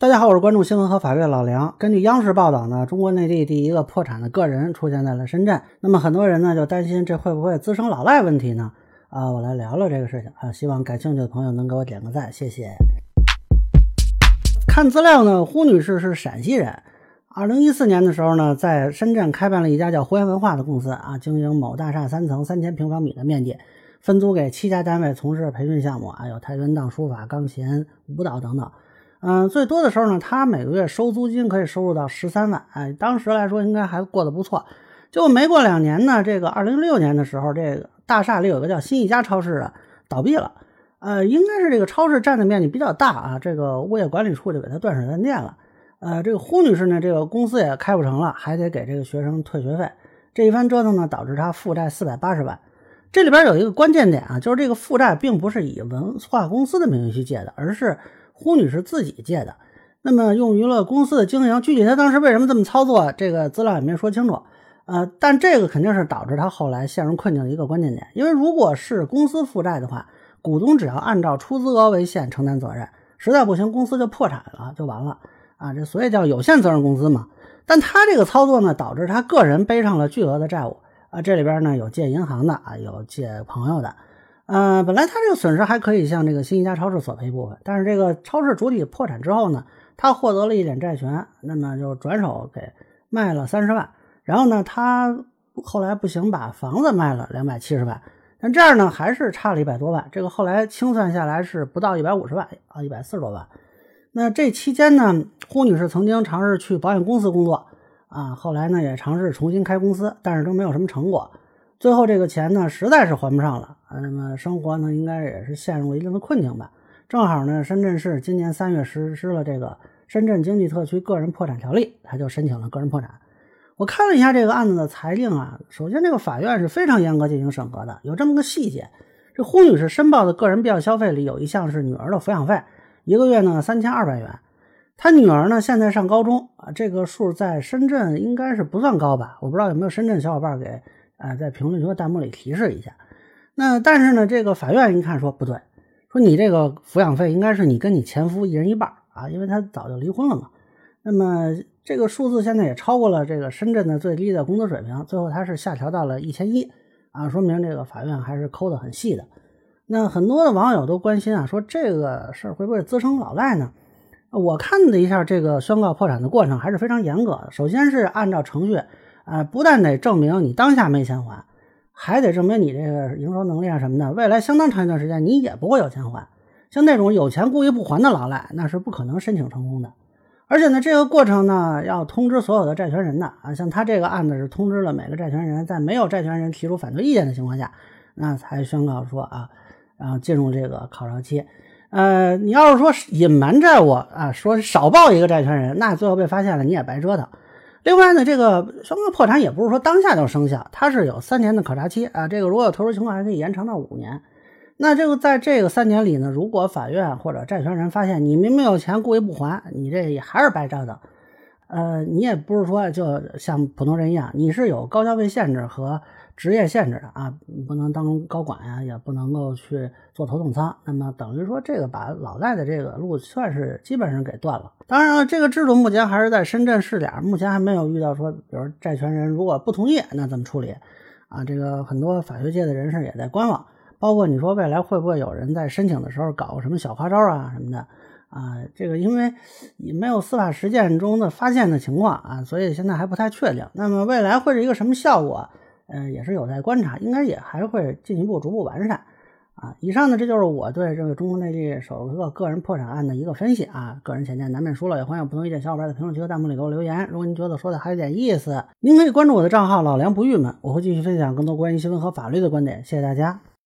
大家好，我是关注新闻和法律的老梁。根据央视报道呢，中国内地第一个破产的个人出现在了深圳。那么很多人呢就担心这会不会滋生老赖问题呢？啊，我来聊聊这个事情啊，希望感兴趣的朋友能给我点个赞，谢谢。看资料呢，胡女士是陕西人。二零一四年的时候呢，在深圳开办了一家叫胡言文化的公司啊，经营某大厦三层三千平方米的面积，分租给七家单位从事培训项目啊，有跆拳道、书法、钢琴、舞蹈等等。嗯，最多的时候呢，他每个月收租金可以收入到十三万，哎，当时来说应该还过得不错。结果没过两年呢，这个二零一六年的时候，这个大厦里有个叫新一家超市的倒闭了，呃，应该是这个超市占的面积比较大啊，这个物业管理处就给他断水断电了。呃，这个胡女士呢，这个公司也开不成了，还得给这个学生退学费。这一番折腾呢，导致他负债四百八十万。这里边有一个关键点啊，就是这个负债并不是以文化公司的名义去借的，而是。胡女士自己借的，那么用于了公司的经营。具体她当时为什么这么操作，这个资料也没说清楚。呃，但这个肯定是导致她后来陷入困境的一个关键点。因为如果是公司负债的话，股东只要按照出资额为限承担责任，实在不行公司就破产了，就完了啊。这所以叫有限责任公司嘛。但他这个操作呢，导致他个人背上了巨额的债务啊。这里边呢有借银行的啊，有借朋友的。呃，本来他这个损失还可以向这个新一家超市索赔部分，但是这个超市主体破产之后呢，他获得了一点债权，那么就转手给卖了三十万，然后呢，他后来不行，把房子卖了两百七十万，但这样呢还是差了一百多万，这个后来清算下来是不到一百五十万啊，一百四十多万。那这期间呢，胡女士曾经尝试去保险公司工作啊，后来呢也尝试重新开公司，但是都没有什么成果。最后这个钱呢，实在是还不上了啊，那么生活呢，应该也是陷入一定的困境吧。正好呢，深圳市今年三月实施了这个《深圳经济特区个人破产条例》，他就申请了个人破产。我看了一下这个案子的裁定啊，首先这个法院是非常严格进行审核的，有这么个细节：这胡女士申报的个人必要消费里有一项是女儿的抚养费，一个月呢三千二百元。她女儿呢现在上高中啊，这个数在深圳应该是不算高吧？我不知道有没有深圳小伙伴给。啊，在评论区和弹幕里提示一下。那但是呢，这个法院一看说不对，说你这个抚养费应该是你跟你前夫一人一半啊，因为他早就离婚了嘛。那么这个数字现在也超过了这个深圳的最低的工资水平，最后他是下调到了一千一啊，说明这个法院还是抠得很细的。那很多的网友都关心啊，说这个事儿会不会滋生老赖呢？我看了一下这个宣告破产的过程还是非常严格的，首先是按照程序。啊，不但得证明你当下没钱还，还得证明你这个营收能力啊什么的，未来相当长一段时间你也不会有钱还。像那种有钱故意不还的老赖，那是不可能申请成功的。而且呢，这个过程呢要通知所有的债权人的啊，像他这个案子是通知了每个债权人，在没有债权人提出反对意见的情况下，那才宣告说啊，然后进入这个考察期。呃，你要是说隐瞒债务啊，说少报一个债权人，那最后被发现了你也白折腾。另外呢，这个宣告破产也不是说当下就生效，它是有三年的考察期啊。这个如果有特殊情况，还可以延长到五年。那这个在这个三年里呢，如果法院或者债权人发现你明明有钱故意不还，你这也还是白折腾。呃，你也不是说就像普通人一样，你是有高消费限制和。职业限制的啊，不能当高管呀，也不能够去做头等舱。那么等于说，这个把老赖的这个路算是基本上给断了。当然了，这个制度目前还是在深圳试点，目前还没有遇到说，比如债权人如果不同意，那怎么处理啊？这个很多法学界的人士也在观望，包括你说未来会不会有人在申请的时候搞个什么小花招啊什么的啊？这个因为也没有司法实践中的发现的情况啊，所以现在还不太确定。那么未来会是一个什么效果？嗯，也是有待观察，应该也还会进一步逐步完善啊。以上呢，这就是我对这个中国内地首个个人破产案的一个分析啊。个人浅见难免输了，也欢迎不同意见小伙伴在评论区和弹幕里给我留言。如果您觉得说的还有点意思，您可以关注我的账号老梁不郁闷，我会继续分享更多关于新闻和法律的观点。谢谢大家。